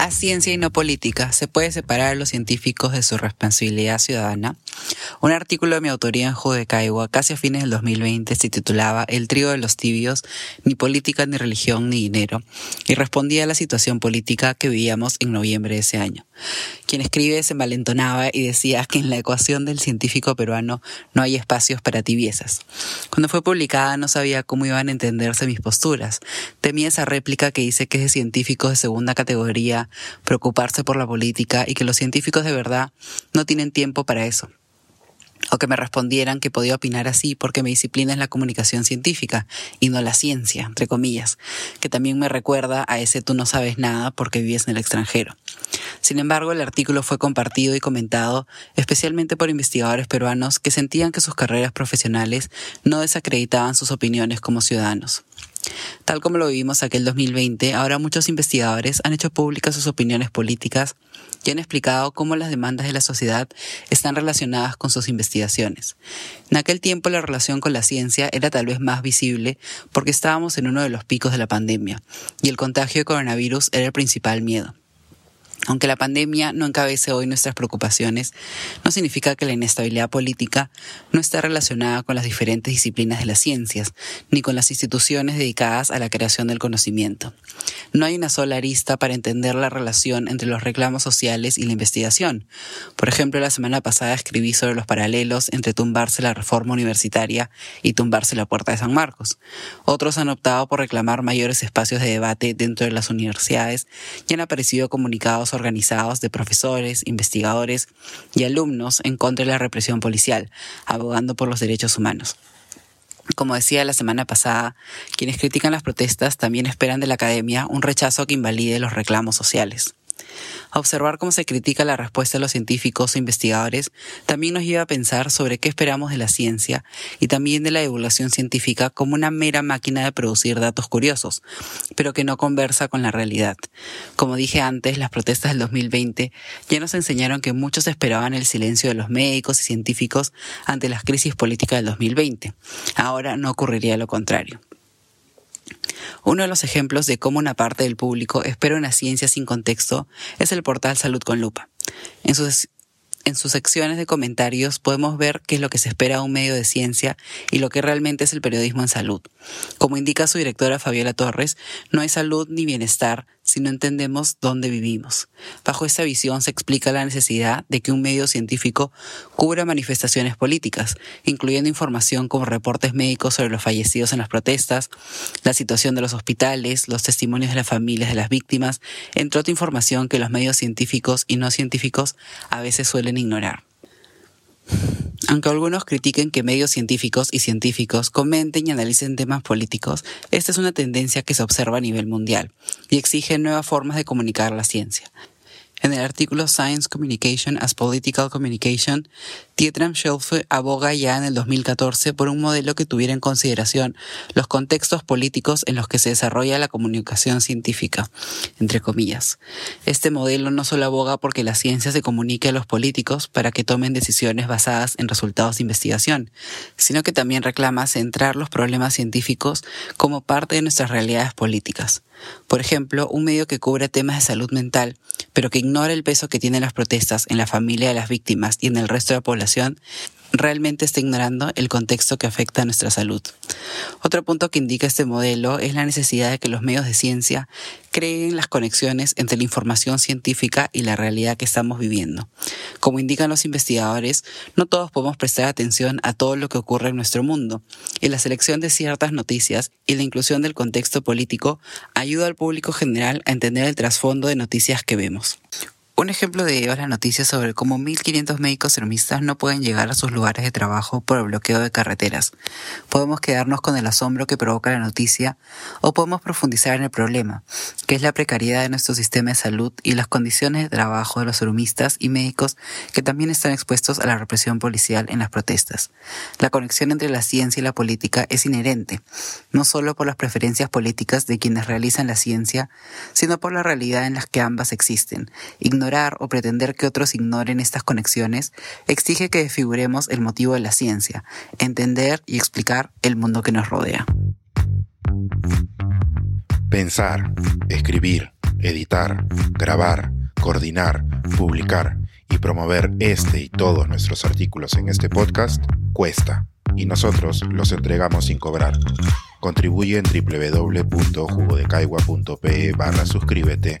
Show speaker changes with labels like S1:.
S1: A ciencia y no política, ¿se puede separar a los científicos de su responsabilidad ciudadana? Un artículo de mi autoría en Jugo de Caigua, casi a fines del 2020, se titulaba El trío de los tibios, ni política, ni religión, ni dinero, y respondía a la situación política que vivíamos en noviembre de ese año. Quien escribe se malentonaba y decía que en la ecuación del científico peruano no hay espacios para tibiezas. Cuando fue publicada no sabía cómo iban a entenderse mis posturas. Temía esa réplica que dice que es de científicos de segunda categoría preocuparse por la política y que los científicos de verdad no tienen tiempo para eso o que me respondieran que podía opinar así porque mi disciplina es la comunicación científica y no la ciencia, entre comillas, que también me recuerda a ese tú no sabes nada porque vives en el extranjero. Sin embargo, el artículo fue compartido y comentado especialmente por investigadores peruanos que sentían que sus carreras profesionales no desacreditaban sus opiniones como ciudadanos. Tal como lo vivimos aquel 2020, ahora muchos investigadores han hecho públicas sus opiniones políticas y han explicado cómo las demandas de la sociedad están relacionadas con sus investigaciones. En aquel tiempo la relación con la ciencia era tal vez más visible porque estábamos en uno de los picos de la pandemia y el contagio de coronavirus era el principal miedo. Aunque la pandemia no encabece hoy nuestras preocupaciones, no significa que la inestabilidad política no esté relacionada con las diferentes disciplinas de las ciencias, ni con las instituciones dedicadas a la creación del conocimiento. No hay una sola arista para entender la relación entre los reclamos sociales y la investigación. Por ejemplo, la semana pasada escribí sobre los paralelos entre tumbarse la reforma universitaria y tumbarse la puerta de San Marcos. Otros han optado por reclamar mayores espacios de debate dentro de las universidades y han aparecido comunicados organizados de profesores, investigadores y alumnos en contra de la represión policial, abogando por los derechos humanos. Como decía la semana pasada, quienes critican las protestas también esperan de la academia un rechazo que invalide los reclamos sociales. Observar cómo se critica la respuesta de los científicos e investigadores también nos lleva a pensar sobre qué esperamos de la ciencia y también de la divulgación científica como una mera máquina de producir datos curiosos, pero que no conversa con la realidad. Como dije antes, las protestas del 2020 ya nos enseñaron que muchos esperaban el silencio de los médicos y científicos ante las crisis políticas del 2020. Ahora no ocurriría lo contrario. Uno de los ejemplos de cómo una parte del público espera una ciencia sin contexto es el portal Salud con Lupa. En sus, en sus secciones de comentarios podemos ver qué es lo que se espera de un medio de ciencia y lo que realmente es el periodismo en salud. Como indica su directora Fabiola Torres, no hay salud ni bienestar si no entendemos dónde vivimos. Bajo esta visión se explica la necesidad de que un medio científico cubra manifestaciones políticas, incluyendo información como reportes médicos sobre los fallecidos en las protestas, la situación de los hospitales, los testimonios de las familias de las víctimas, entre otra información que los medios científicos y no científicos a veces suelen ignorar. Aunque algunos critiquen que medios científicos y científicos comenten y analicen temas políticos, esta es una tendencia que se observa a nivel mundial y exige nuevas formas de comunicar la ciencia. En el artículo Science Communication as Political Communication, Tietram Schelfe aboga ya en el 2014 por un modelo que tuviera en consideración los contextos políticos en los que se desarrolla la comunicación científica, entre comillas. Este modelo no solo aboga porque la ciencia se comunique a los políticos para que tomen decisiones basadas en resultados de investigación, sino que también reclama centrar los problemas científicos como parte de nuestras realidades políticas. Por ejemplo, un medio que cubre temas de salud mental, pero que ignora el peso que tienen las protestas en la familia de las víctimas y en el resto de la población, realmente está ignorando el contexto que afecta a nuestra salud. Otro punto que indica este modelo es la necesidad de que los medios de ciencia creen las conexiones entre la información científica y la realidad que estamos viviendo. Como indican los investigadores, no todos podemos prestar atención a todo lo que ocurre en nuestro mundo, y la selección de ciertas noticias y la inclusión del contexto político ayuda al público general a entender el trasfondo de noticias que vemos. Un ejemplo de ello es la noticia sobre cómo 1.500 médicos serumistas no pueden llegar a sus lugares de trabajo por el bloqueo de carreteras. Podemos quedarnos con el asombro que provoca la noticia o podemos profundizar en el problema, que es la precariedad de nuestro sistema de salud y las condiciones de trabajo de los serumistas y médicos que también están expuestos a la represión policial en las protestas. La conexión entre la ciencia y la política es inherente, no solo por las preferencias políticas de quienes realizan la ciencia, sino por la realidad en la que ambas existen o pretender que otros ignoren estas conexiones exige que desfiguremos el motivo de la ciencia, entender y explicar el mundo que nos rodea.
S2: Pensar, escribir, editar, grabar, coordinar, publicar y promover este y todos nuestros artículos en este podcast cuesta y nosotros los entregamos sin cobrar. Contribuye en www.jugodecaigua.pe barra suscríbete